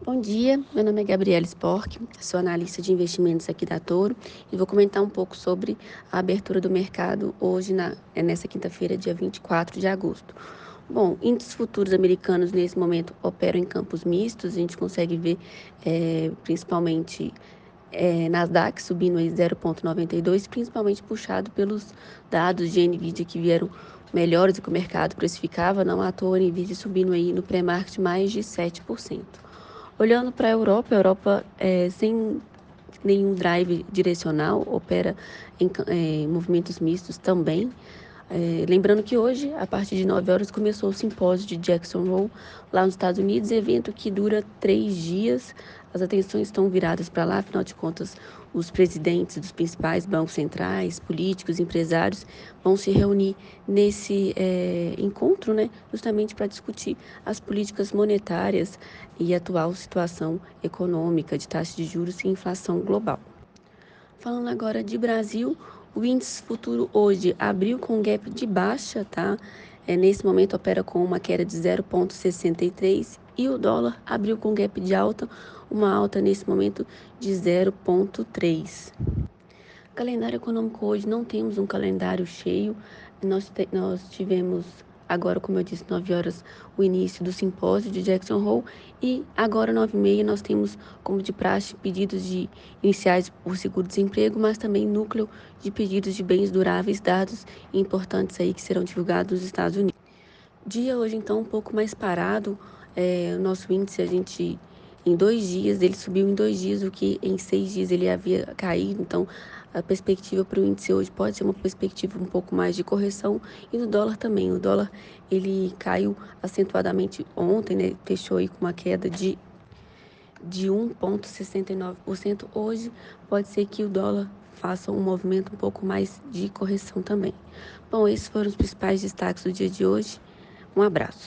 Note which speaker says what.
Speaker 1: Bom dia, meu nome é Gabriela Spork, sou analista de investimentos aqui da Toro e vou comentar um pouco sobre a abertura do mercado hoje, na, é nessa quinta-feira, dia 24 de agosto. Bom, índices futuros americanos nesse momento operam em campos mistos, a gente consegue ver é, principalmente é, Nasdaq subindo aí 0,92, principalmente puxado pelos dados de NVIDIA que vieram melhores do que o mercado precificava, não à toa a NVIDIA subindo aí no pré-market mais de 7%. Olhando para a Europa, a Europa é, sem nenhum drive direcional, opera em é, movimentos mistos também. É, lembrando que hoje, a partir de 9 horas, começou o simpósio de Jackson Hole, lá nos Estados Unidos, evento que dura três dias. As atenções estão viradas para lá, afinal de contas, os presidentes dos principais bancos centrais, políticos, empresários, vão se reunir nesse é, encontro, né, justamente para discutir as políticas monetárias e a atual situação econômica de taxa de juros e inflação global. Falando agora de Brasil, o índice futuro hoje abriu com gap de baixa, tá? É, nesse momento opera com uma queda de 0,63 e o dólar abriu com gap de alta, uma alta nesse momento de 0,3. Calendário econômico hoje não temos um calendário cheio. Nós, nós tivemos agora, como eu disse, 9 horas, o início do simpósio de Jackson Hole e agora, 9 e meia, nós temos, como de praxe, pedidos de iniciais por seguro-desemprego, mas também núcleo de pedidos de bens duráveis, dados importantes aí que serão divulgados nos Estados Unidos. Dia hoje, então, um pouco mais parado, é, o nosso índice, a gente em dois dias, ele subiu em dois dias, o que em seis dias ele havia caído. Então, a perspectiva para o índice hoje pode ser uma perspectiva um pouco mais de correção. E no dólar também. O dólar, ele caiu acentuadamente ontem, né? Fechou aí com uma queda de, de 1,69%. Hoje, pode ser que o dólar faça um movimento um pouco mais de correção também. Bom, esses foram os principais destaques do dia de hoje. Um abraço.